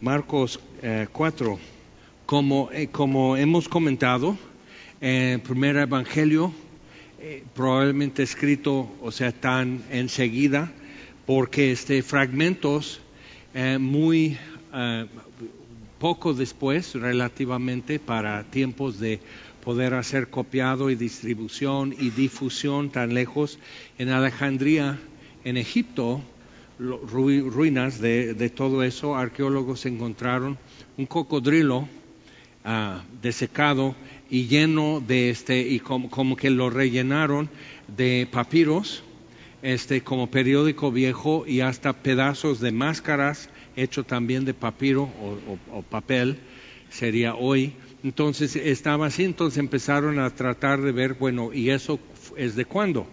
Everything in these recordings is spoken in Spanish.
Marcos 4. Como, eh, como hemos comentado, el primer evangelio eh, probablemente escrito, o sea, tan enseguida, porque este fragmentos eh, muy poco después, relativamente, para tiempos de poder hacer copiado y distribución y difusión tan lejos. En Alejandría, en Egipto, ruinas de, todo eso, arqueólogos encontraron un cocodrilo ah, desecado y lleno de este, y como, que lo rellenaron de papiros, este, como periódico viejo y hasta pedazos de máscaras hecho también de papiro o papel, sería hoy, entonces estaba así, entonces empezaron a tratar de ver, bueno, ¿y eso es de cuándo?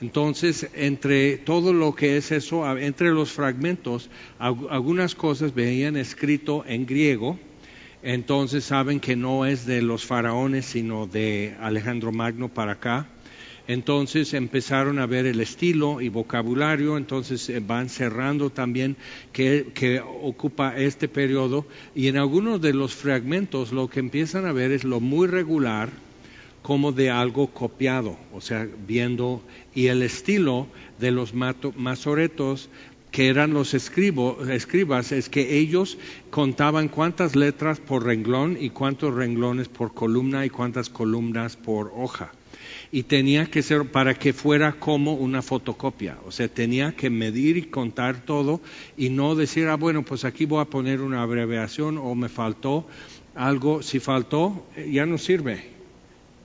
Entonces, entre todo lo que es eso, entre los fragmentos, algunas cosas veían escrito en griego, entonces saben que no es de los faraones, sino de Alejandro Magno para acá. Entonces empezaron a ver el estilo y vocabulario, entonces eh, van cerrando también que, ocupa este periodo y en algunos de los fragmentos lo que empiezan a ver es lo muy regular como de algo copiado, o sea, viendo y el estilo de los masoretos que eran los escribas, es que ellos contaban cuántas letras por renglón y cuántos renglones por columna y cuántas columnas por hoja y tenía que ser para que fuera como una fotocopia, o sea, tenía que medir y contar todo y no decir, ah, bueno, pues aquí voy a poner una abreviación o me faltó algo, si faltó, ya no sirve.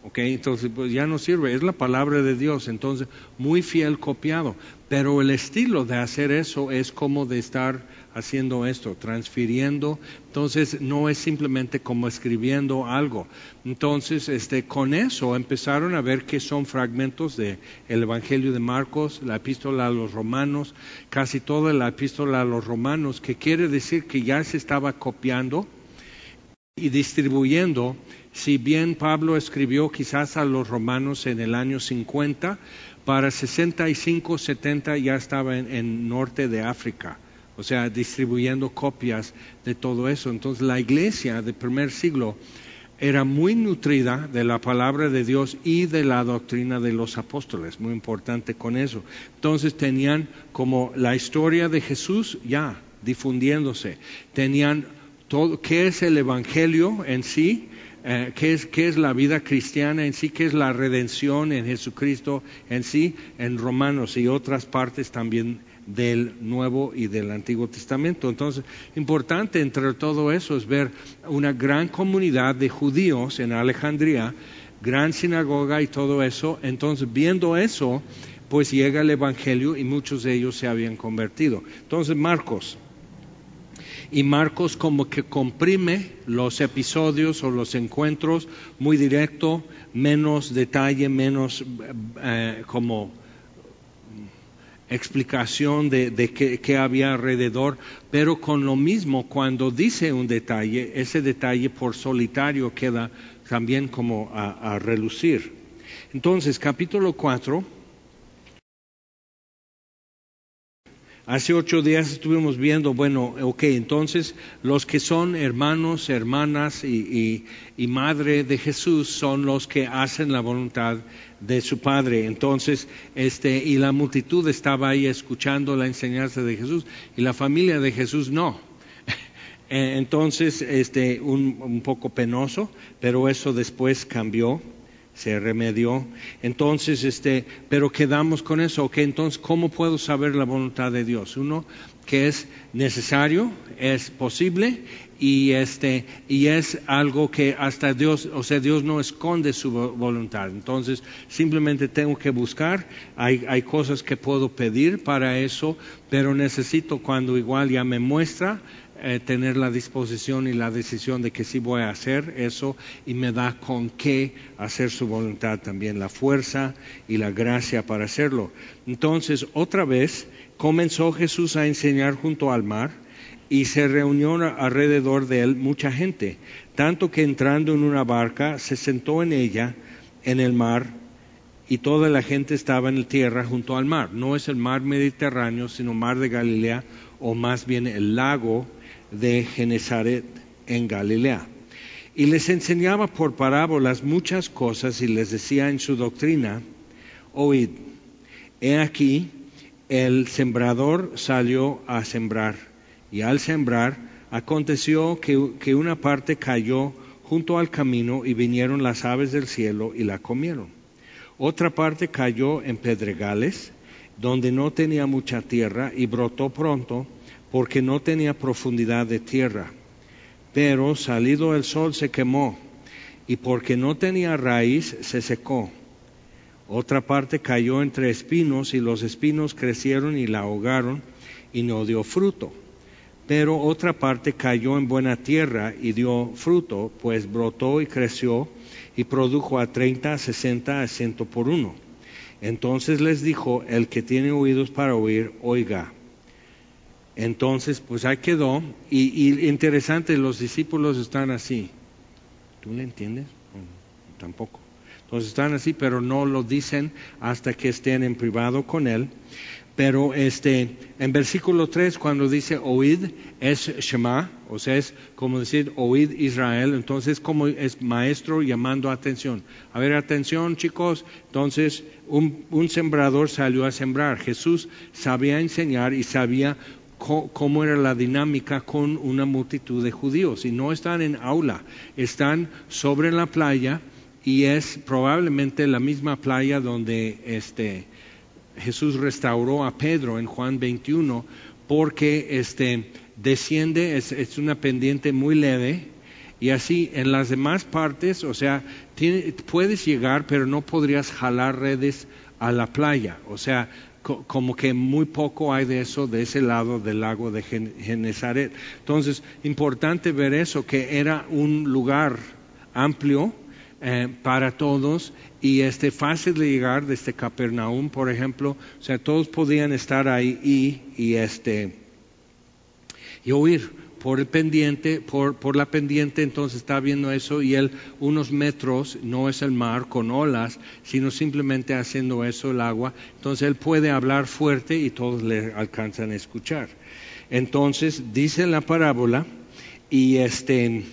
¿Ok? Entonces, pues ya no sirve, es la palabra de Dios, entonces, muy fiel copiado. Pero el estilo de hacer eso es como de estar haciendo esto, transfiriendo. Entonces, no es simplemente como escribiendo algo. Entonces, este, con eso empezaron a ver que son fragmentos del el Evangelio de Marcos, la epístola a los romanos, casi toda la epístola a los romanos, que quiere decir que ya se estaba copiando y distribuyendo si bien Pablo escribió quizás a los romanos en el año 50, para 65, 70 ya estaba en, en norte de África, o sea, distribuyendo copias de todo eso. Entonces la iglesia del primer siglo era muy nutrida de la palabra de Dios y de la doctrina de los apóstoles, muy importante con eso. Entonces tenían como la historia de Jesús ya difundiéndose, tenían todo, qué es el Evangelio en sí, eh, ¿qué, es, qué es la vida cristiana en sí, qué es la redención en Jesucristo en sí, en Romanos y otras partes también del Nuevo y del Antiguo Testamento. Entonces, importante entre todo eso es ver una gran comunidad de judíos en Alejandría, gran sinagoga y todo eso. Entonces, viendo eso, pues llega el Evangelio y muchos de ellos se habían convertido. Entonces, Marcos y Marcos como que comprime los episodios o los encuentros muy directo, menos detalle, menos eh, como explicación de, qué, había alrededor, pero con lo mismo, cuando dice un detalle, ese detalle por solitario queda también como a, a relucir. Entonces, capítulo 4 Hace ocho días estuvimos viendo, bueno, ok, entonces los que son hermanos, hermanas y, madre de Jesús son los que hacen la voluntad de su Padre. Entonces, este, y la multitud estaba ahí escuchando la enseñanza de Jesús y la familia de Jesús no. Entonces, este, un, un poco penoso, pero eso después cambió se remedió. Entonces, este, pero quedamos con eso, ok, entonces, ¿cómo puedo saber la voluntad de Dios? Uno, que es necesario, es posible y este, y es algo que hasta Dios, o sea, Dios no esconde su voluntad. Entonces, simplemente tengo que buscar, hay, hay cosas que puedo pedir para eso, pero necesito cuando igual ya me muestra, eh, tener la disposición y la decisión de que sí voy a hacer eso y me da con qué hacer su voluntad también, la fuerza y la gracia para hacerlo. Entonces, otra vez, comenzó Jesús a enseñar junto al mar y se reunió alrededor de él mucha gente, tanto que entrando en una barca se sentó en ella en el mar y toda la gente estaba en la tierra junto al mar. No es el mar Mediterráneo, sino mar de Galilea, o más bien el lago de Genezaret en Galilea. Y les enseñaba por parábolas muchas cosas y les decía en su doctrina, oíd, he aquí, el sembrador salió a sembrar, y al sembrar aconteció que, que una parte cayó junto al camino y vinieron las aves del cielo y la comieron. Otra parte cayó en pedregales, donde no tenía mucha tierra y brotó pronto porque no tenía profundidad de tierra. Pero salido el sol se quemó y porque no tenía raíz se secó. Otra parte cayó entre espinos y los espinos crecieron y la ahogaron y no dio fruto. Pero otra parte cayó en buena tierra y dio fruto, pues brotó y creció y produjo a treinta, a sesenta, a ciento por uno. Entonces les dijo, el que tiene oídos para oír, oiga. Entonces, pues ahí quedó. Y, interesante, los discípulos están así. ¿Tú le entiendes? tampoco. Entonces están así, pero no lo dicen hasta que estén en privado con él. Pero este, en versículo 3, cuando dice oíd, es Shema, o sea, es como decir oíd Israel, entonces como es maestro llamando atención. A ver, atención chicos, entonces un sembrador salió a sembrar. Jesús sabía enseñar y sabía cómo era la dinámica con una multitud de judíos. Y no están en aula, están sobre la playa y es probablemente la misma playa donde este, Jesús restauró a Pedro en Juan 21 porque este, desciende, es, una pendiente muy leve y así en las demás partes, o sea, puedes llegar pero no podrías jalar redes a la playa, o sea, como que muy poco hay de eso de ese lado del lago de Genezaret. Entonces, importante ver eso, que era un lugar amplio, eh, para todos y este fácil de llegar desde Capernaum, por ejemplo, o sea, todos podían estar ahí y este y oír por el pendiente, por, la pendiente, entonces está viendo eso y él unos metros, no es el mar con olas, sino simplemente haciendo eso el agua, entonces él puede hablar fuerte y todos le alcanzan a escuchar. Entonces dice la parábola y este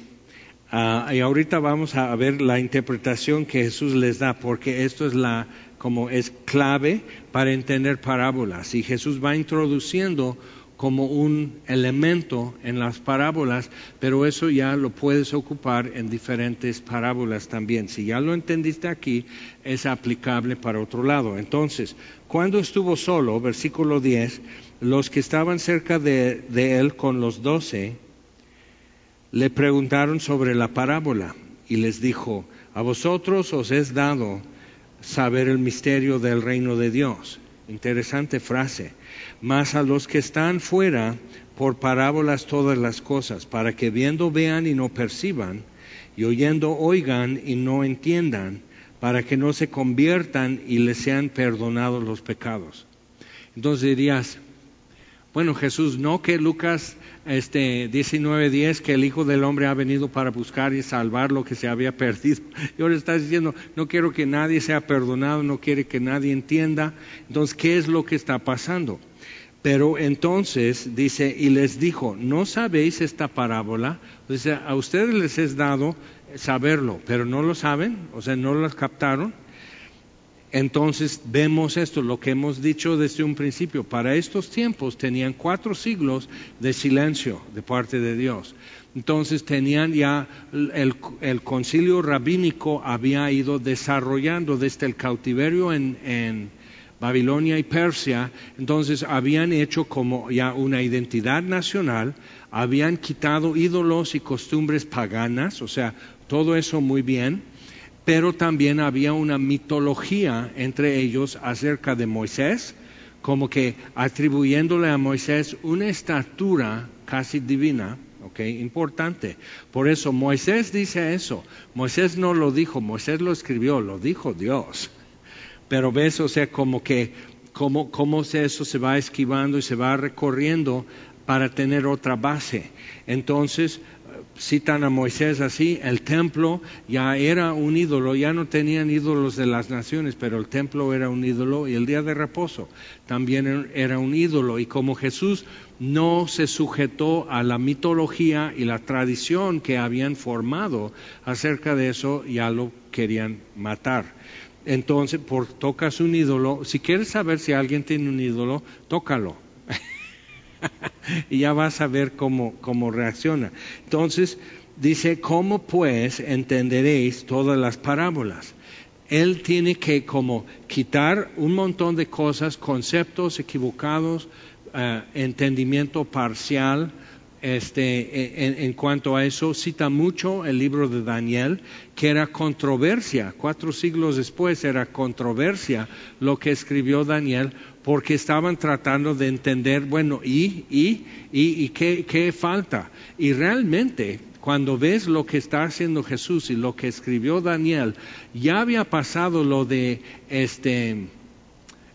Ah, y ahorita vamos a ver la interpretación que Jesús les da, porque esto es la como es clave para entender parábolas. Y Jesús va introduciendo como un elemento en las parábolas, pero eso ya lo puedes ocupar en diferentes parábolas también. Si ya lo entendiste aquí, es aplicable para otro lado. Entonces, cuando estuvo solo, versículo 10, los que estaban cerca de, de él con los doce, le preguntaron sobre la parábola y les dijo, a vosotros os es dado saber el misterio del reino de Dios. Interesante frase. Mas a los que están fuera, por parábolas todas las cosas, para que viendo vean y no perciban, y oyendo oigan y no entiendan, para que no se conviertan y les sean perdonados los pecados. Entonces dirías, bueno Jesús, no que Lucas este 19:10 que el Hijo del Hombre ha venido para buscar y salvar lo que se había perdido. Y ahora está diciendo, no quiero que nadie sea perdonado, no quiere que nadie entienda. Entonces, ¿qué es lo que está pasando? Pero entonces dice, y les dijo, ¿no sabéis esta parábola? O sea, a ustedes les es dado saberlo, pero no lo saben, o sea, no lo captaron. Entonces vemos esto, lo que hemos dicho desde un principio. Para estos tiempos tenían cuatro siglos de silencio de parte de Dios. Entonces tenían ya el, concilio rabínico había ido desarrollando desde el cautiverio en, en Babilonia y Persia. Entonces habían hecho como ya una identidad nacional, habían quitado ídolos y costumbres paganas, o sea, todo eso muy bien pero también había una mitología entre ellos acerca de Moisés, como que atribuyéndole a Moisés una estatura casi divina, ¿ok? Importante. Por eso Moisés dice eso. Moisés no lo dijo, Moisés lo escribió, lo dijo Dios. Pero ves, o sea, como que, como, cómo eso se va esquivando y se va recorriendo para tener otra base. Entonces, citan a Moisés así, el templo ya era un ídolo, ya no tenían ídolos de las naciones, pero el templo era un ídolo y el día de reposo también era un ídolo. Y como Jesús no se sujetó a la mitología y la tradición que habían formado acerca de eso, ya lo querían matar. Entonces, por tocas un ídolo, si quieres saber si alguien tiene un ídolo, tócalo y ya vas a ver cómo, cómo reacciona. Entonces, dice, ¿cómo pues entenderéis todas las parábolas? Él tiene que como quitar un montón de cosas, conceptos equivocados, eh, entendimiento parcial, este, en, en, cuanto a eso, cita mucho el libro de Daniel, que era controversia, cuatro siglos después era controversia lo que escribió Daniel, porque estaban tratando de entender, bueno, ¿y, y, y, y qué, qué falta? Y realmente, cuando ves lo que está haciendo Jesús y lo que escribió Daniel, ya había pasado lo de este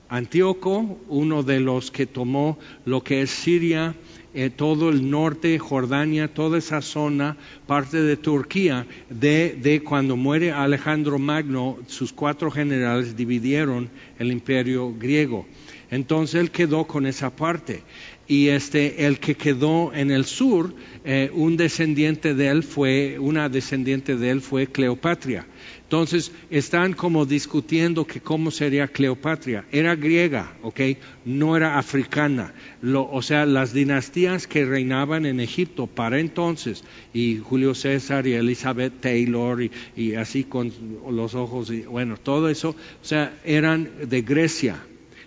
Antíoco, uno de los que tomó lo que es Siria, eh, todo el norte, Jordania, toda esa zona, parte de Turquía, de, cuando muere Alejandro Magno, sus cuatro generales dividieron el imperio griego. Entonces él quedó con esa parte. Y este, el que quedó en el sur, eh, un descendiente de él fue, una descendiente de él fue Cleopatra. Entonces están como discutiendo que cómo sería Cleopatra. Era griega, ¿ok? No era africana. o sea, las dinastías que reinaban en Egipto para entonces, y Julio César y Elizabeth Taylor y, y así con los ojos, y bueno, todo eso, o sea, eran de Grecia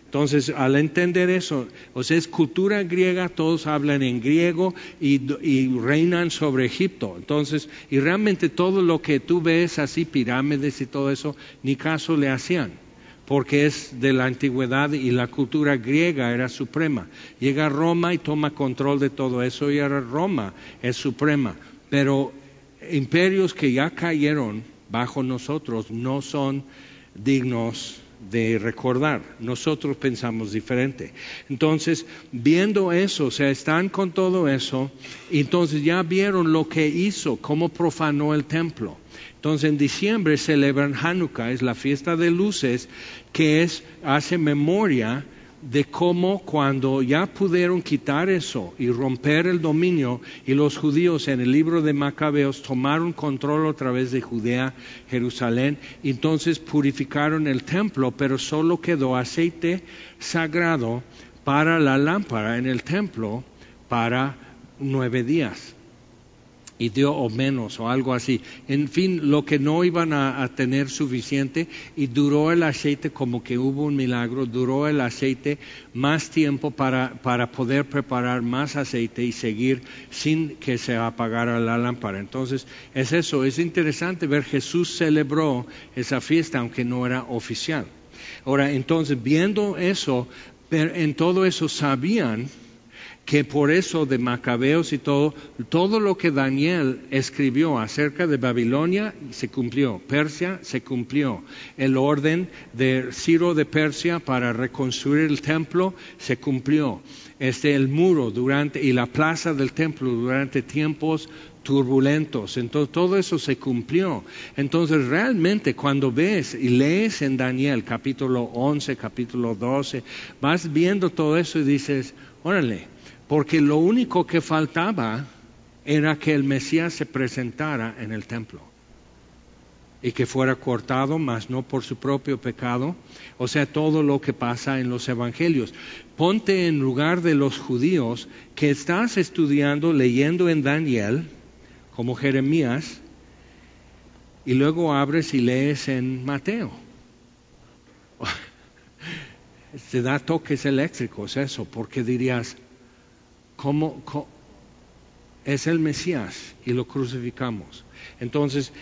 entonces, al entender eso, o sea, es cultura griega, todos hablan en griego y, reinan sobre Egipto. Entonces, y realmente todo lo que tú ves así, pirámides y todo eso, ni caso le hacían, porque es de la antigüedad y la cultura griega era suprema. Llega Roma y toma control de todo eso y ahora Roma es suprema. Pero imperios que ya cayeron bajo nosotros no son dignos de recordar. Nosotros pensamos diferente. Entonces, viendo eso, o sea, están con todo eso, entonces ya vieron lo que hizo, cómo profanó el templo. Entonces, en diciembre celebran Hanukkah, es la fiesta de luces, que es, hace memoria de cómo cuando ya pudieron quitar eso y romper el dominio y los judíos en el libro de Macabeos tomaron control otra vez de Judea, Jerusalén, entonces purificaron el templo, pero solo quedó aceite sagrado para la lámpara en el templo para nueve días y dio o menos o algo así. En fin, lo que no iban a, tener suficiente y duró el aceite como que hubo un milagro, duró el aceite más tiempo para, para poder preparar más aceite y seguir sin que se apagara la lámpara. Entonces, es eso, es interesante ver Jesús celebró esa fiesta aunque no era oficial. Ahora, entonces, viendo eso, en todo eso sabían que por eso de Macabeos y todo, todo lo que Daniel escribió acerca de Babilonia se cumplió, Persia se cumplió, el orden de Ciro de Persia para reconstruir el templo se cumplió, este el muro durante y la plaza del templo durante tiempos turbulentos. Entonces todo eso se cumplió. Entonces realmente cuando ves y lees en Daniel capítulo 11, capítulo 12, vas viendo todo eso y dices, órale, porque lo único que faltaba era que el Mesías se presentara en el templo y que fuera cortado, mas no por su propio pecado. O sea, todo lo que pasa en los evangelios. Ponte en lugar de los judíos que estás estudiando, leyendo en Daniel, como Jeremías, y luego abres y lees en Mateo. Se da toques eléctricos eso, porque dirías, ¿Cómo, es el Mesías y lo crucificamos? Entonces,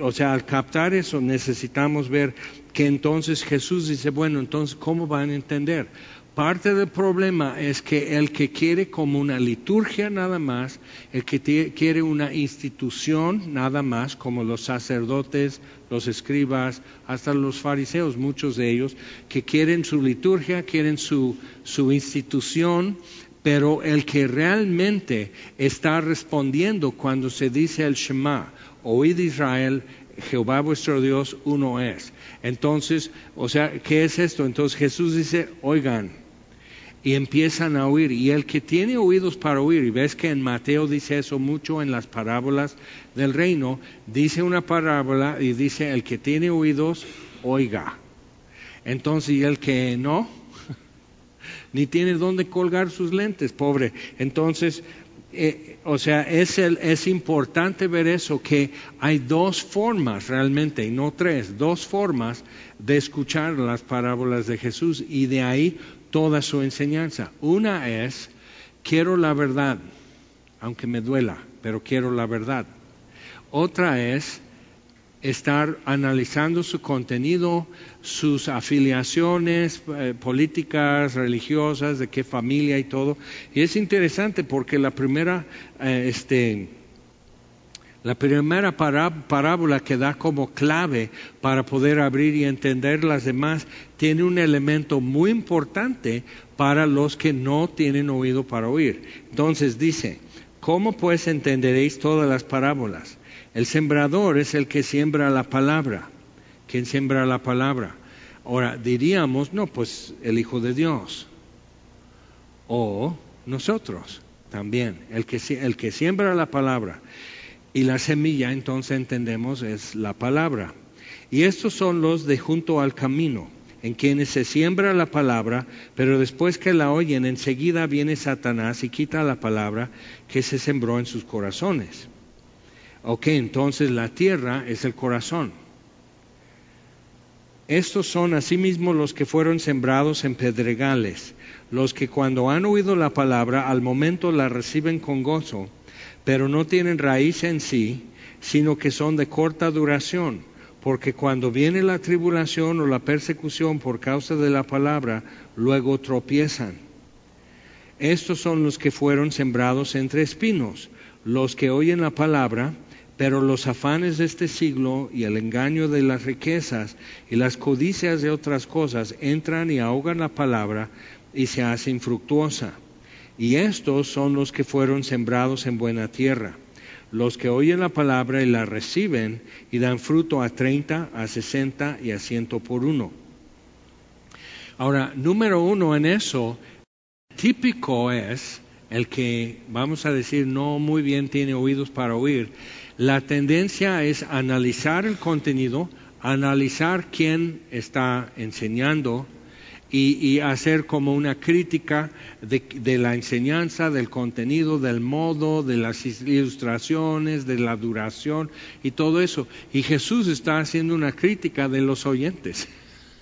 o sea, al captar eso necesitamos ver que entonces Jesús dice, bueno, entonces, ¿cómo van a entender? Parte del problema es que el que quiere como una liturgia nada más, el que quiere una institución nada más, como los sacerdotes, los escribas, hasta los fariseos, muchos de ellos, que quieren su liturgia, quieren su, su institución, pero el que realmente está respondiendo cuando se dice el Shema, oíd Israel, Jehová vuestro Dios uno es. Entonces, o sea, ¿qué es esto? Entonces Jesús dice, oigan, y empiezan a oír. Y el que tiene oídos para oír, y ves que en Mateo dice eso mucho en las parábolas del reino, dice una parábola y dice, el que tiene oídos, oiga. Entonces, y el que no, ni tiene dónde colgar sus lentes, pobre. Entonces, eh, o sea, es, es importante ver eso, que hay dos formas realmente, y no tres, dos formas de escuchar las parábolas de Jesús y de ahí toda su enseñanza. Una es, quiero la verdad, aunque me duela, pero quiero la verdad. Otra es, estar analizando su contenido, sus afiliaciones eh, políticas, religiosas, de qué familia y todo. Y es interesante porque la primera, eh, este, la primera parábola que da como clave para poder abrir y entender las demás tiene un elemento muy importante para los que no tienen oído para oír. Entonces dice, ¿cómo pues entenderéis todas las parábolas? El sembrador es el que siembra la palabra. ¿Quién siembra la palabra? Ahora, diríamos, no, pues el Hijo de Dios. O nosotros también. El que, el que siembra la palabra. Y la semilla, entonces entendemos, es la palabra. Y estos son los de junto al camino, en quienes se siembra la palabra, pero después que la oyen, enseguida viene Satanás y quita la palabra que se sembró en sus corazones. Ok, entonces la tierra es el corazón. Estos son asimismo los que fueron sembrados en pedregales, los que cuando han oído la palabra al momento la reciben con gozo, pero no tienen raíz en sí, sino que son de corta duración, porque cuando viene la tribulación o la persecución por causa de la palabra, luego tropiezan. Estos son los que fueron sembrados entre espinos, los que oyen la palabra, pero los afanes de este siglo y el engaño de las riquezas y las codicias de otras cosas entran y ahogan la palabra y se hace infructuosa. Y estos son los que fueron sembrados en buena tierra, los que oyen la palabra y la reciben y dan fruto a treinta, a sesenta y a ciento por uno. Ahora, número uno en eso, típico es el que, vamos a decir, no muy bien tiene oídos para oír, la tendencia es analizar el contenido, analizar quién está enseñando y, hacer como una crítica de, la enseñanza, del contenido, del modo, de las ilustraciones, de la duración y todo eso. Y Jesús está haciendo una crítica de los oyentes.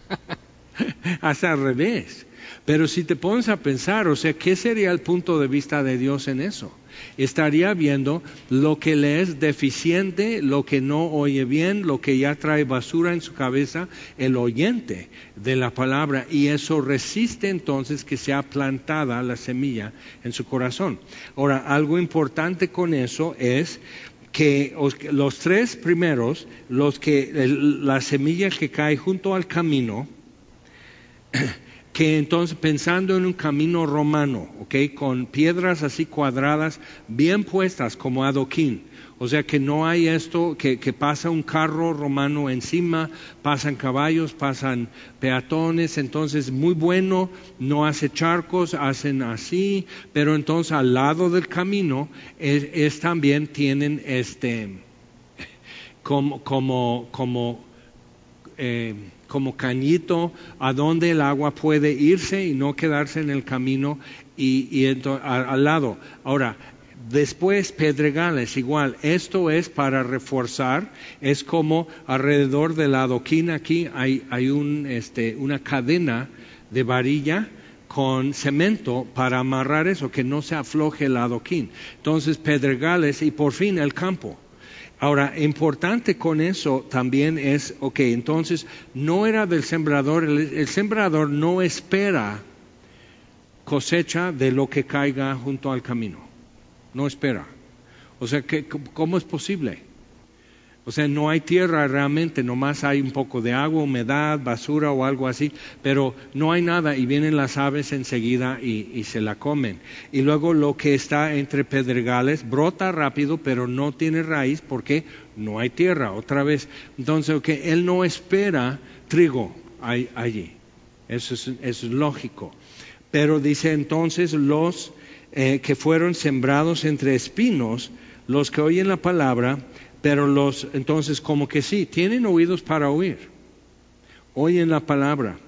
Hasta al revés. Pero si te pones a pensar, o sea, ¿qué sería el punto de vista de Dios en eso? estaría viendo lo que le es deficiente, lo que no oye bien, lo que ya trae basura en su cabeza, el oyente de la palabra, y eso resiste entonces que sea plantada la semilla en su corazón. Ahora, algo importante con eso es que los tres primeros, los que la semilla que cae junto al camino, que entonces pensando en un camino romano, ¿ok? Con piedras así cuadradas, bien puestas como adoquín. O sea que no hay esto, que, pasa un carro romano encima, pasan caballos, pasan peatones, entonces muy bueno, no hace charcos, hacen así, pero entonces al lado del camino es, también tienen este, como, como, como eh, como cañito a donde el agua puede irse y no quedarse en el camino y, al lado. Ahora, Después pedregales, igual, esto es para reforzar, es como alrededor del adoquín aquí hay, hay un, este, una cadena de varilla con cemento para amarrar eso, que no se afloje el adoquín. Entonces pedregales y por fin el campo. Ahora, importante con eso también es, ok, entonces no era del sembrador, el, sembrador no espera cosecha de lo que caiga junto al camino, no espera. O sea, ¿cómo es posible? O sea, no hay tierra realmente, nomás hay un poco de agua, humedad, basura o algo así, pero no hay nada y vienen las aves enseguida y, se la comen. Y luego lo que está entre pedregales brota rápido, pero no tiene raíz porque no hay tierra, otra vez. Entonces, que él no espera trigo allí. Eso es, eso es lógico. Pero dice entonces los eh, que fueron sembrados entre espinos, los que oyen la palabra, pero los, entonces como que sí, tienen oídos para oír, oyen la palabra,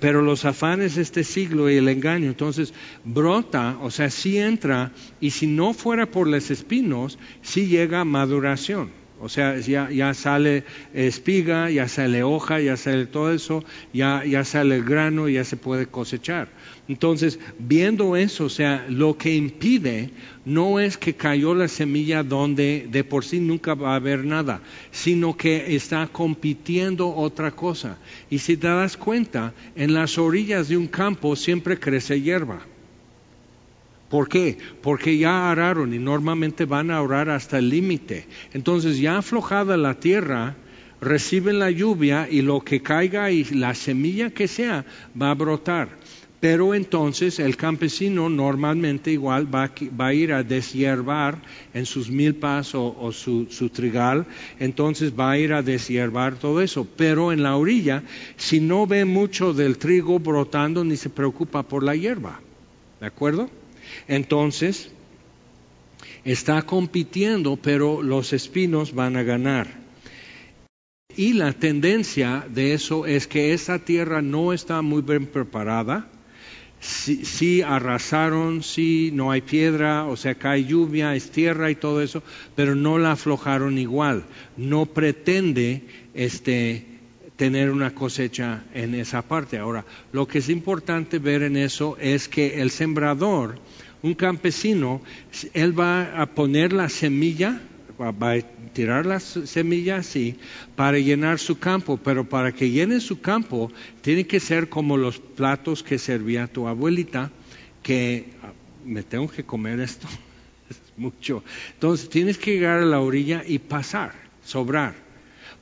pero los afanes de este siglo y el engaño, entonces brota, o sea, sí entra, y si no fuera por los espinos, sí llega a maduración. O sea, ya, ya, sale espiga, ya sale hoja, ya sale todo eso, ya, ya sale el grano, ya se puede cosechar. Entonces, viendo eso, o sea, lo que impide no es que cayó la semilla donde de por sí nunca va a haber nada, sino que está compitiendo otra cosa. Y si te das cuenta, en las orillas de un campo siempre crece hierba. ¿Por qué? Porque ya araron y normalmente van a orar hasta el límite. Entonces, ya aflojada la tierra, reciben la lluvia y lo que caiga y la semilla que sea va a brotar. Pero entonces el campesino normalmente igual va, a ir a deshiervar en sus milpas o, o su, trigal, entonces va a ir a deshiervar todo eso. Pero en la orilla, si no ve mucho del trigo brotando, ni se preocupa por la hierba. ¿De acuerdo? Entonces, está compitiendo, pero los espinos van a ganar. Y la tendencia de eso es que esa tierra no está muy bien preparada sí, arrasaron, sí no hay piedra, o sea, cae lluvia, es tierra y todo eso, pero no la aflojaron igual. No pretende este, tener una cosecha en esa parte. Ahora, lo que es importante ver en eso es que el sembrador, un campesino, él va a poner la semilla va a tirar las semillas sí, para llenar su campo, pero para que llene su campo tiene que ser como los platos que servía tu abuelita, que ah, me tengo que comer esto, es mucho. Entonces tienes que llegar a la orilla y pasar, sobrar,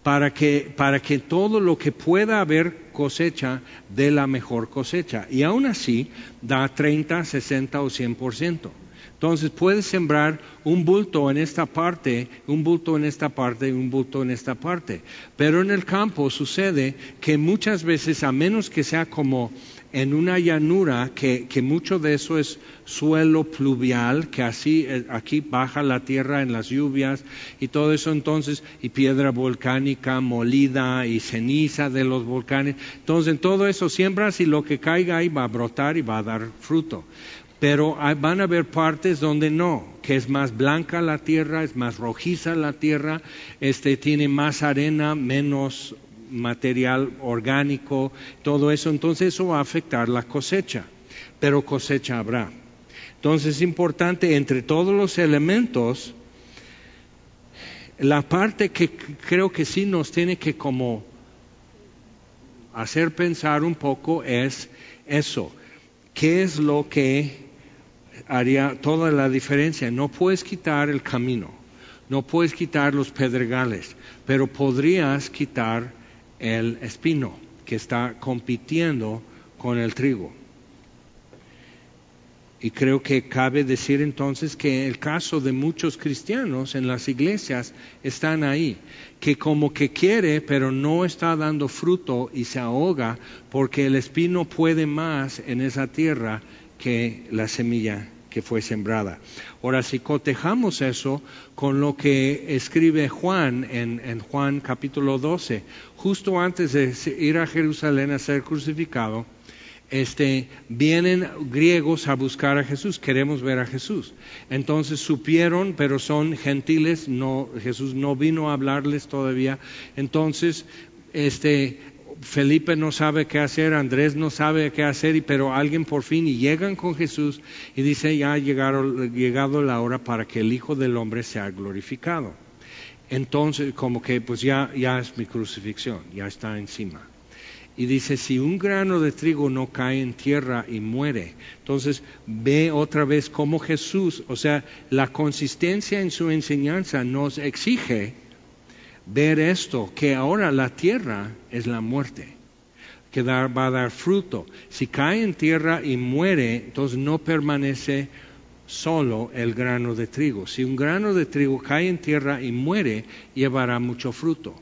para que, para que todo lo que pueda haber cosecha dé la mejor cosecha. Y aún así da 30, 60 o 100 por ciento. Entonces puedes sembrar un bulto en esta parte, un bulto en esta parte y un bulto en esta parte. Pero en el campo sucede que muchas veces, a menos que sea como en una llanura, que, mucho de eso es suelo pluvial, que así eh, aquí baja la tierra en las lluvias y todo eso entonces, y piedra volcánica molida y ceniza de los volcanes. Entonces en todo eso siembras y lo que caiga ahí va a brotar y va a dar fruto pero van a haber partes donde no, que es más blanca la tierra, es más rojiza la tierra, este tiene más arena, menos material orgánico, todo eso, entonces eso va a afectar la cosecha, pero cosecha habrá. Entonces es importante entre todos los elementos, la parte que creo que sí nos tiene que como hacer pensar un poco es eso, ¿qué es lo que haría toda la diferencia. No puedes quitar el camino, no puedes quitar los pedregales, pero podrías quitar el espino que está compitiendo con el trigo. Y creo que cabe decir entonces que el caso de muchos cristianos en las iglesias están ahí, que como que quiere, pero no está dando fruto y se ahoga porque el espino puede más en esa tierra que la semilla que fue sembrada. Ahora, si cotejamos eso con lo que escribe Juan en, Juan capítulo 12, justo antes de ir a Jerusalén a ser crucificado, este, vienen griegos a buscar a Jesús, queremos ver a Jesús. Entonces supieron, pero son gentiles, no, Jesús no vino a hablarles todavía. Entonces, este, Felipe no sabe qué hacer, Andrés no sabe qué hacer, pero alguien por fin y llegan con Jesús y dice ya ha llegado la hora para que el Hijo del Hombre sea glorificado. Entonces, como que pues ya, ya es mi crucifixión, ya está encima. y dice, si un grano de trigo no cae en tierra y muere, entonces ve otra vez cómo Jesús, o sea, la consistencia en su enseñanza nos exige ver esto, que ahora la tierra es la muerte, que va a dar fruto. Si cae en tierra y muere, entonces no permanece solo el grano de trigo. Si un grano de trigo cae en tierra y muere, llevará mucho fruto.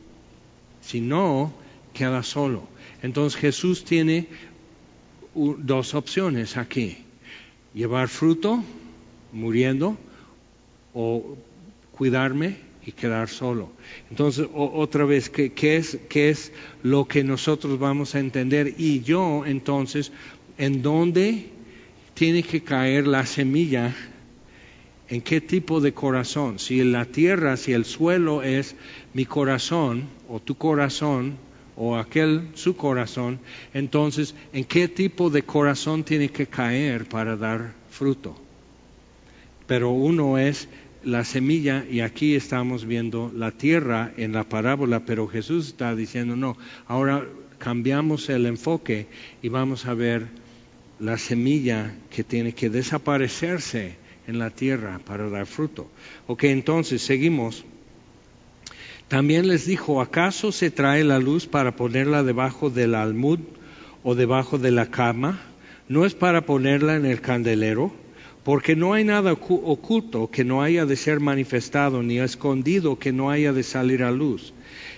Si no, queda solo. Entonces Jesús tiene dos opciones aquí. Llevar fruto muriendo o cuidarme y quedar solo. Entonces, otra vez, ¿qué, es, ¿qué es lo que nosotros vamos a entender? Y yo, entonces, ¿en dónde tiene que caer la semilla? ¿En qué tipo de corazón? Si la tierra, si el suelo es mi corazón o tu corazón, o aquel su corazón, entonces, ¿en qué tipo de corazón tiene que caer para dar fruto? Pero uno es la semilla y aquí estamos viendo la tierra en la parábola, pero Jesús está diciendo, no, ahora cambiamos el enfoque y vamos a ver la semilla que tiene que desaparecerse en la tierra para dar fruto. Ok, entonces seguimos. También les dijo, ¿acaso se trae la luz para ponerla debajo del almud o debajo de la cama? ¿No es para ponerla en el candelero? Porque no hay nada oculto que no haya de ser manifestado, ni escondido que no haya de salir a luz.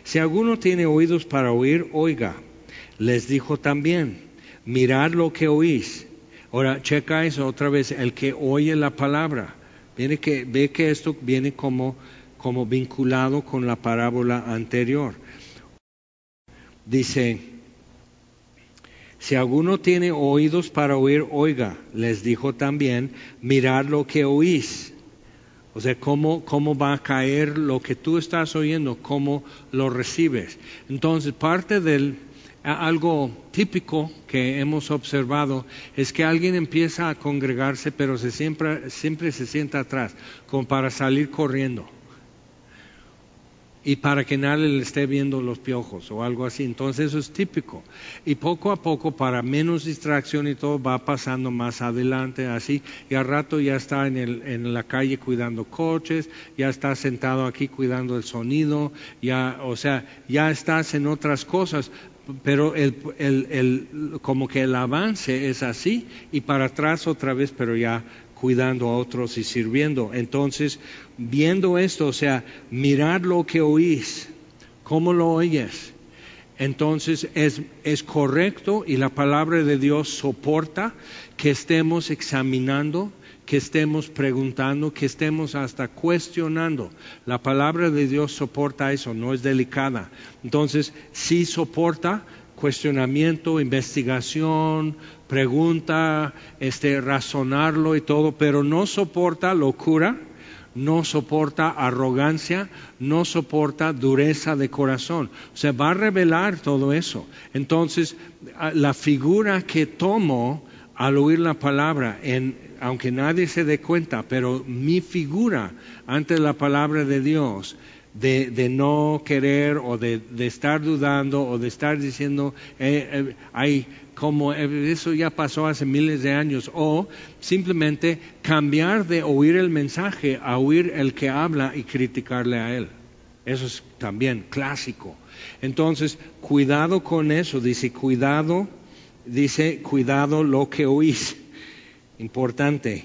Si alguno tiene oídos para oír, oiga. Les dijo también, mirad lo que oís. Ahora, checa eso otra vez, el que oye la palabra. Viene que, ve que esto viene como como vinculado con la parábola anterior. Dice, si alguno tiene oídos para oír, oiga, les dijo también, mirad lo que oís. O sea, cómo, cómo va a caer lo que tú estás oyendo, cómo lo recibes. Entonces, parte del algo típico que hemos observado es que alguien empieza a congregarse, pero se siempre, siempre se sienta atrás, como para salir corriendo y para que nadie le esté viendo los piojos o algo así. Entonces eso es típico. Y poco a poco, para menos distracción y todo, va pasando más adelante así. Y al rato ya está en, el, en la calle cuidando coches, ya está sentado aquí cuidando el sonido, ya, o sea, ya estás en otras cosas. Pero el, el, el, como que el avance es así y para atrás otra vez, pero ya cuidando a otros y sirviendo. Entonces, viendo esto, o sea, mirar lo que oís, cómo lo oyes. Entonces es, es correcto y la palabra de Dios soporta que estemos examinando, que estemos preguntando, que estemos hasta cuestionando. La palabra de Dios soporta eso, no es delicada. Entonces, sí soporta cuestionamiento, investigación, pregunta, este, razonarlo y todo, pero no soporta locura, no soporta arrogancia, no soporta dureza de corazón. O sea, va a revelar todo eso. Entonces, la figura que tomo al oír la palabra, en, aunque nadie se dé cuenta, pero mi figura ante la palabra de Dios de, no querer o de, estar dudando o de estar diciendo, eh, eh como eso ya pasó hace miles de años, o simplemente cambiar de oír el mensaje a oír el que habla y criticarle a él. Eso es también clásico. Entonces, cuidado con eso, dice, cuidado, dice, cuidado lo que oís. Importante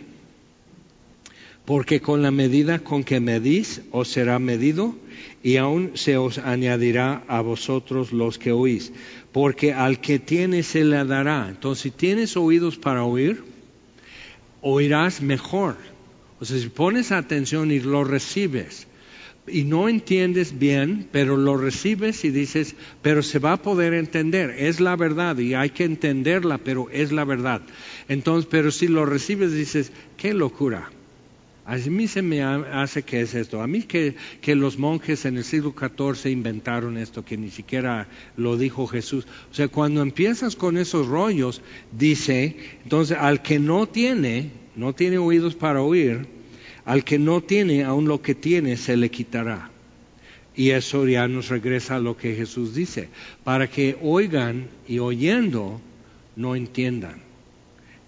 porque con la medida con que medís os será medido y aún se os añadirá a vosotros los que oís, porque al que tiene se le dará. Entonces, si tienes oídos para oír, oirás mejor. O sea, si pones atención y lo recibes y no entiendes bien, pero lo recibes y dices, pero se va a poder entender, es la verdad y hay que entenderla, pero es la verdad. Entonces, pero si lo recibes dices, qué locura a mí se me hace que es esto. A mí que, los monjes en el siglo XIV inventaron esto, que ni siquiera lo dijo Jesús. O sea, cuando empiezas con esos rollos, dice, entonces al que no tiene, no tiene oídos para oír, al que no tiene, aún lo que tiene se le quitará. Y eso ya nos regresa a lo que Jesús dice, para que oigan y oyendo no entiendan.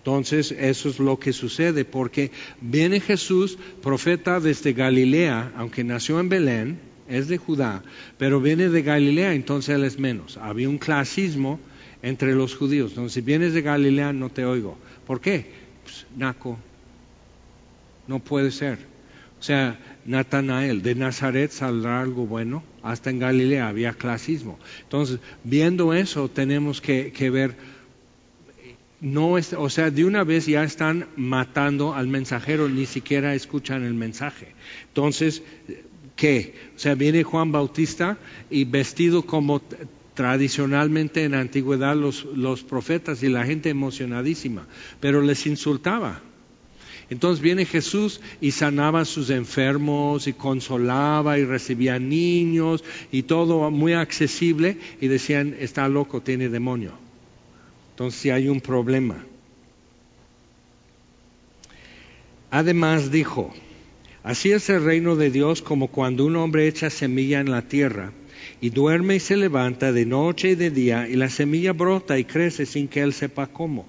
Entonces, eso es lo que sucede, porque viene Jesús, profeta desde Galilea, aunque nació en Belén, es de Judá, pero viene de Galilea, entonces él es menos. Había un clasismo entre los judíos. Entonces, si vienes de Galilea, no te oigo. ¿Por qué? Pues, Naco. No puede ser. O sea, Natanael, de Nazaret saldrá algo bueno. Hasta en Galilea había clasismo. Entonces, viendo eso, tenemos que, ver, no es, o sea, de una vez ya están matando al mensajero, ni siquiera escuchan el mensaje. Entonces, ¿qué? O sea, viene Juan Bautista y vestido como tradicionalmente en la antigüedad los, los profetas y la gente emocionadísima, pero les insultaba. Entonces viene Jesús y sanaba a sus enfermos y consolaba y recibía niños y todo muy accesible y decían, está loco, tiene demonio. Entonces hay un problema. Además dijo, así es el reino de Dios como cuando un hombre echa semilla en la tierra y duerme y se levanta de noche y de día y la semilla brota y crece sin que él sepa cómo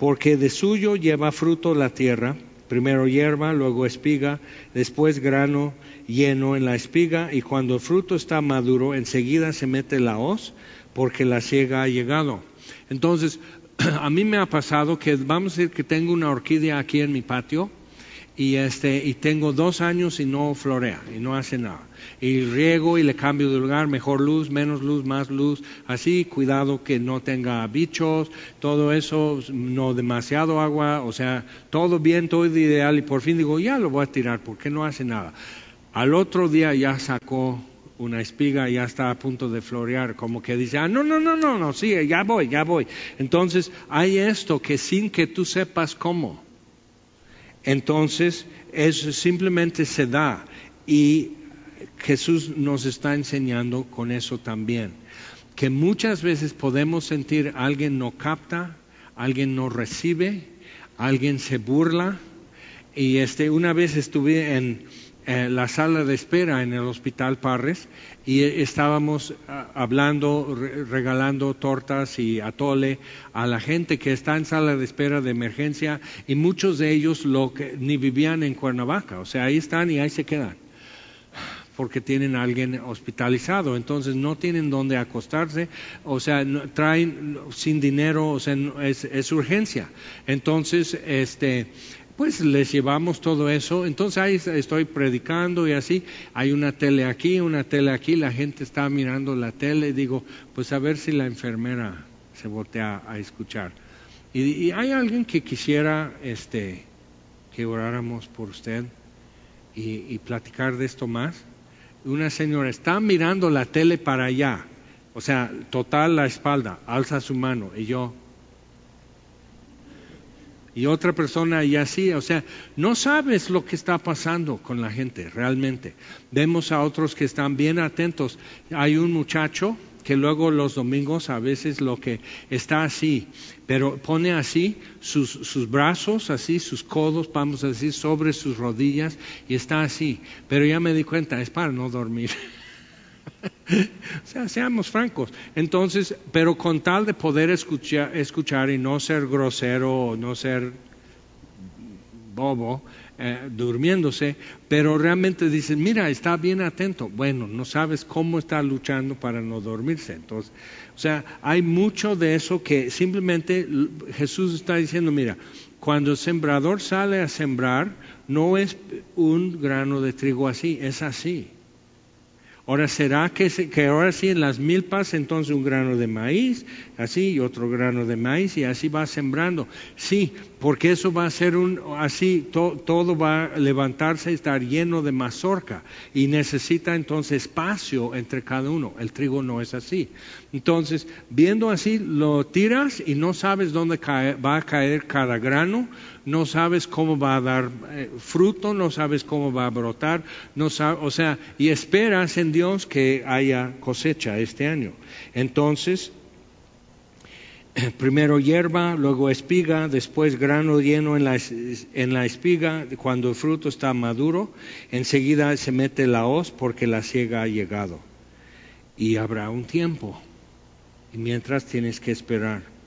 porque de suyo lleva fruto la tierra, primero hierba, luego espiga, después grano lleno en la espiga, y cuando el fruto está maduro, enseguida se mete la hoz, porque la ciega ha llegado. Entonces, a mí me ha pasado que vamos a decir que tengo una orquídea aquí en mi patio, y este y tengo dos años y no florea y no hace nada. Y riego y le cambio de lugar mejor luz menos luz más luz así cuidado que no tenga bichos todo eso no demasiado agua o sea todo bien todo ideal y por fin digo ya lo voy a tirar porque no hace nada. Al otro día ya sacó una espiga ya está a punto de florear, como que dice, ah, no, no, no, no, no, sí, ya voy, ya voy. Entonces, hay esto que sin que tú sepas cómo, entonces, eso simplemente se da y Jesús nos está enseñando con eso también, que muchas veces podemos sentir alguien no capta, alguien no recibe, alguien se burla. Y este, una vez estuve en eh, la sala de espera en el Hospital Parres y estábamos ah, hablando, regalando tortas y atole a la gente que está en sala de espera de emergencia y muchos de ellos lo que, ni vivían en Cuernavaca, o sea, ahí están y ahí se quedan porque tienen a alguien hospitalizado, entonces no tienen dónde acostarse, o sea, traen sin dinero, o sea, es, es urgencia. Entonces, este, pues les llevamos todo eso. Entonces ahí estoy predicando y así, hay una tele aquí, una tele aquí, la gente está mirando la tele y digo, pues a ver si la enfermera se voltea a escuchar. Y, hay alguien que quisiera este, que oráramos por usted y, y platicar de esto más. Una señora está mirando la tele para allá, o sea, total la espalda, alza su mano y yo, y otra persona y así, o sea, no sabes lo que está pasando con la gente realmente. Vemos a otros que están bien atentos. Hay un muchacho que luego los domingos a veces lo que está así, pero pone así sus, sus, brazos, así sus codos, vamos a decir, sobre sus rodillas y está así. Pero ya me di cuenta, es para no dormir. o sea, seamos francos. Entonces, pero con tal de poder escuchar, escuchar y no ser grosero no ser bobo, eh, durmiéndose, pero realmente dicen, mira, está bien atento. Bueno, no sabes cómo está luchando para no dormirse. Entonces, o sea, hay mucho de eso que simplemente Jesús está diciendo, mira, cuando el sembrador sale a sembrar, no es un grano de trigo así, es así. Ahora será que, que, ahora sí en las milpas entonces un grano de maíz, así y otro grano de maíz y así va sembrando. Sí, porque eso va a ser un así todo va a levantarse y estar lleno de mazorca y necesita entonces espacio entre cada uno. El trigo no es así. Entonces, viendo así lo tiras y no sabes dónde va a caer cada grano no sabes cómo va a dar eh, fruto, no sabes cómo va a brotar, no o sea, y esperas en Dios que haya cosecha este año. Entonces, primero hierba, luego espiga, después grano lleno en la, en la espiga, cuando el fruto está maduro, enseguida se mete la hoz porque la siega ha llegado. Y habrá un tiempo, y mientras tienes que esperar.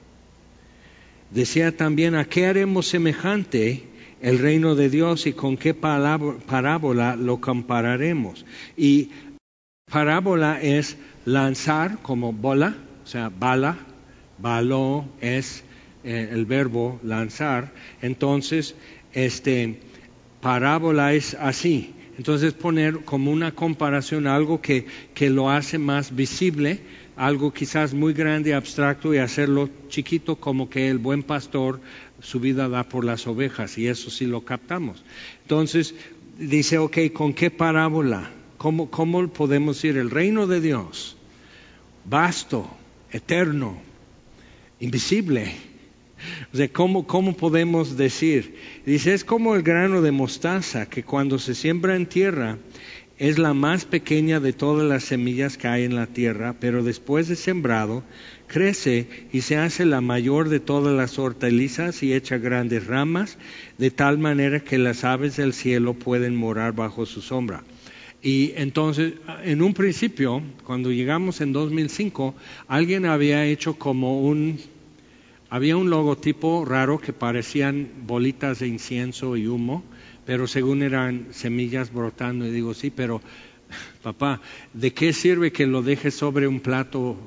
Decía también, ¿a qué haremos semejante el reino de Dios y con qué parábola lo compararemos? Y parábola es lanzar como bola, o sea, bala, baló es eh, el verbo lanzar. Entonces, este parábola es así. Entonces poner como una comparación algo que, que lo hace más visible, algo quizás muy grande, abstracto, y hacerlo chiquito como que el buen pastor su vida da por las ovejas, y eso sí lo captamos. Entonces dice, ok, ¿con qué parábola? ¿Cómo, cómo podemos decir el reino de Dios? Vasto, eterno, invisible. O ¿cómo, ¿cómo, podemos decir? Dice, es como el grano de mostaza que cuando se siembra en tierra es la más pequeña de todas las semillas que hay en la tierra, pero después de sembrado crece y se hace la mayor de todas las hortalizas y echa grandes ramas, de tal manera que las aves del cielo pueden morar bajo su sombra. Y entonces, en un principio, cuando llegamos en 2005, alguien había hecho como un había un logotipo raro que parecían bolitas de incienso y humo, pero según eran semillas brotando. Y digo, sí, pero papá, ¿de qué sirve que lo dejes sobre un plato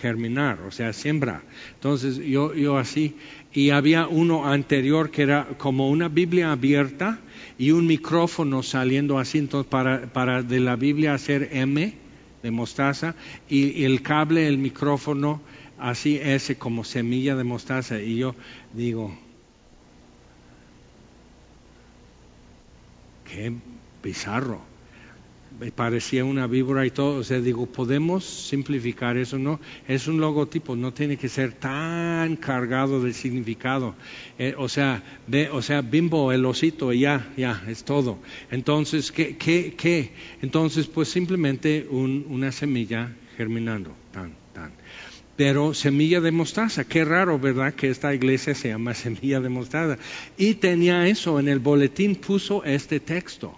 germinar? O sea, siembra. Entonces yo, así, y había uno anterior que era como una Biblia abierta y un micrófono saliendo así, entonces para, para de la Biblia hacer M de mostaza y el cable, el micrófono así ese como semilla de mostaza. Y yo digo, qué bizarro. Me parecía una víbora y todo. O sea, digo, podemos simplificar eso, ¿no? Es un logotipo, no tiene que ser tan cargado de significado. Eh, o sea, ve, o sea, bimbo, el osito, ya, ya, es todo. Entonces, ¿qué, qué, qué? Entonces, pues simplemente una semilla germinando, pero semilla de mostaza. Qué raro, ¿verdad? Que esta iglesia se llama semilla de mostaza. Y tenía eso, en el boletín puso este texto.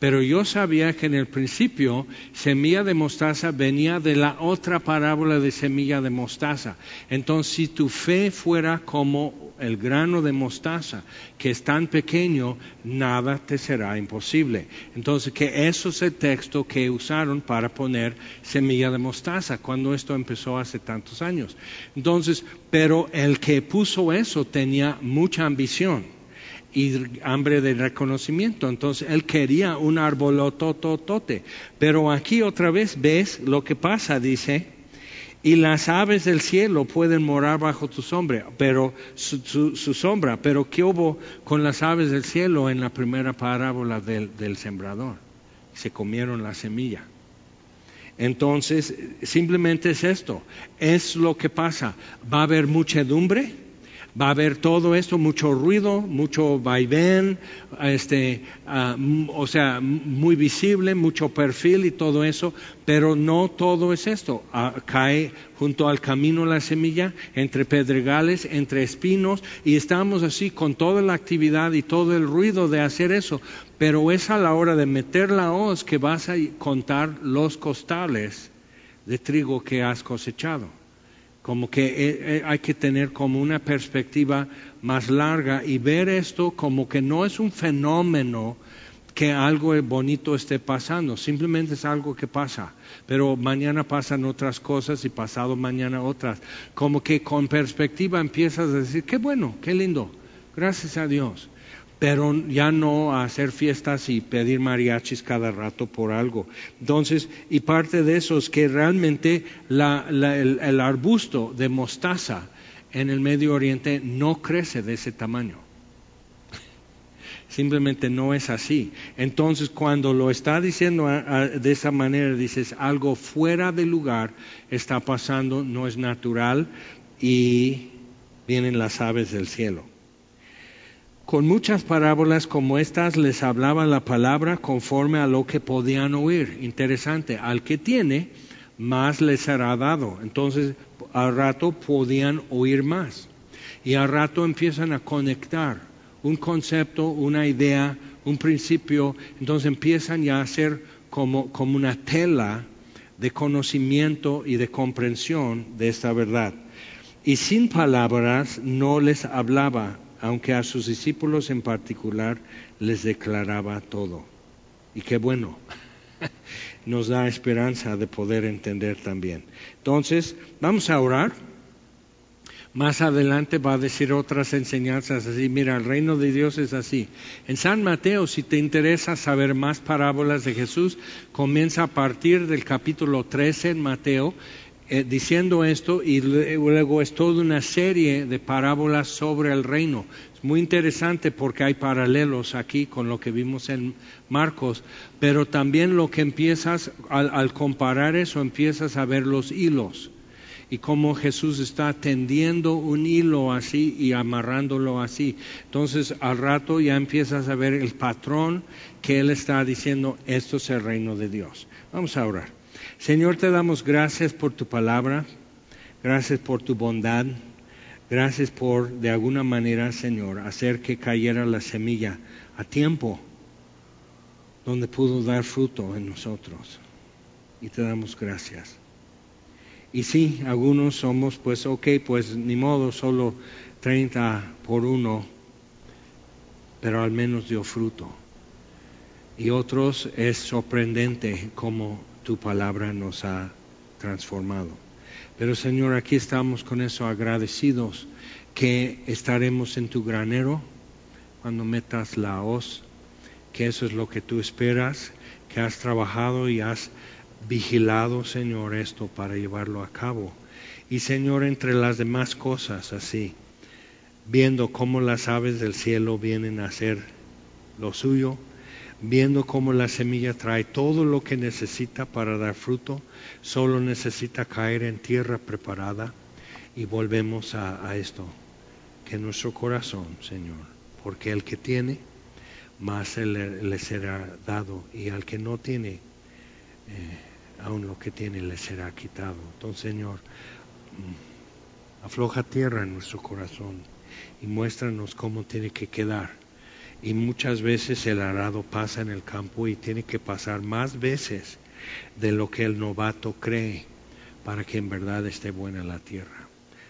Pero yo sabía que en el principio semilla de mostaza venía de la otra parábola de semilla de mostaza. Entonces, si tu fe fuera como el grano de mostaza, que es tan pequeño, nada te será imposible. Entonces, que eso es el texto que usaron para poner semilla de mostaza, cuando esto empezó hace tantos años. Entonces, pero el que puso eso tenía mucha ambición y hambre de reconocimiento. Entonces él quería un arbolotototote. Pero aquí otra vez ves lo que pasa, dice, y las aves del cielo pueden morar bajo tu sombra, pero su, sombra. Pero ¿qué hubo con las aves del cielo en la primera parábola del, del sembrador? Se comieron la semilla. Entonces, simplemente es esto, es lo que pasa. Va a haber muchedumbre, va a haber todo esto, mucho ruido, mucho vaivén, este, ah, o sea, muy visible, mucho perfil y todo eso, pero no todo es esto. Ah, cae junto al camino la semilla, entre pedregales, entre espinos, y estamos así con toda la actividad y todo el ruido de hacer eso, pero es a la hora de meter la hoz que vas a contar los costales de trigo que has cosechado como que eh, eh, hay que tener como una perspectiva más larga y ver esto como que no es un fenómeno que algo bonito esté pasando, simplemente es algo que pasa, pero mañana pasan otras cosas y pasado mañana otras, como que con perspectiva empiezas a decir, qué bueno, qué lindo, gracias a Dios pero ya no hacer fiestas y pedir mariachis cada rato por algo. Entonces, y parte de eso es que realmente el, arbusto de mostaza en el Medio Oriente no crece de ese tamaño. Simplemente no es así. Entonces, cuando lo está diciendo de esa manera, dices, algo fuera de lugar está pasando, no es natural y vienen las aves del cielo. Con muchas parábolas como estas les hablaba la palabra conforme a lo que podían oír. Interesante, al que tiene, más les será dado. Entonces, al rato podían oír más. Y al rato empiezan a conectar un concepto, una idea, un principio, entonces empiezan ya a ser como, como una tela de conocimiento y de comprensión de esta verdad. Y sin palabras no les hablaba, aunque a sus discípulos en particular les declaraba todo. Y qué bueno, nos da esperanza de poder entender también. Entonces, vamos a orar. Más adelante va a decir otras enseñanzas así, mira, el reino de Dios es así. En San Mateo, si te interesa saber más parábolas de Jesús, comienza a partir del capítulo 13 en Mateo, eh, diciendo esto y luego es toda una serie de parábolas sobre el reino. Es muy interesante porque hay paralelos aquí con lo que vimos en Marcos, pero también lo que empiezas, al comparar eso, empiezas a ver los hilos y cómo Jesús está tendiendo un hilo así y amarrándolo así. Entonces al rato ya empiezas a ver el patrón que Él está diciendo, esto es el reino de Dios. Vamos a orar. Señor, te damos gracias por tu palabra, gracias por tu bondad, gracias por, de alguna manera, Señor, hacer que cayera la semilla a tiempo, donde pudo dar fruto en nosotros. Y te damos gracias. Y sí, algunos somos, pues, ok, pues ni modo, solo 30 por uno, pero al menos dio fruto. Y otros es sorprendente cómo tu palabra nos ha transformado. Pero Señor, aquí estamos con eso agradecidos que estaremos en tu granero cuando metas la hoz, que eso es lo que tú esperas, que has trabajado y has vigilado, Señor, esto para llevarlo a cabo. Y Señor, entre las demás cosas así, viendo cómo las aves del cielo vienen a hacer lo suyo, viendo cómo la semilla trae todo lo que necesita para dar fruto, solo necesita caer en tierra preparada y volvemos a, esto, que nuestro corazón, Señor, porque el que tiene, más le, será dado y al que no tiene, eh, aún lo que tiene le será quitado. Entonces, Señor, mm, afloja tierra en nuestro corazón y muéstranos cómo tiene que quedar. Y muchas veces el arado pasa en el campo y tiene que pasar más veces de lo que el novato cree para que en verdad esté buena la tierra.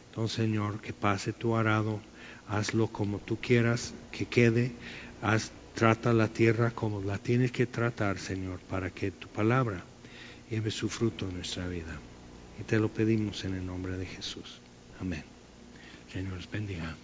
Entonces, Señor, que pase tu arado, hazlo como tú quieras que quede, haz, trata la tierra como la tienes que tratar, Señor, para que tu palabra lleve su fruto en nuestra vida. Y te lo pedimos en el nombre de Jesús. Amén. Señor, bendiga.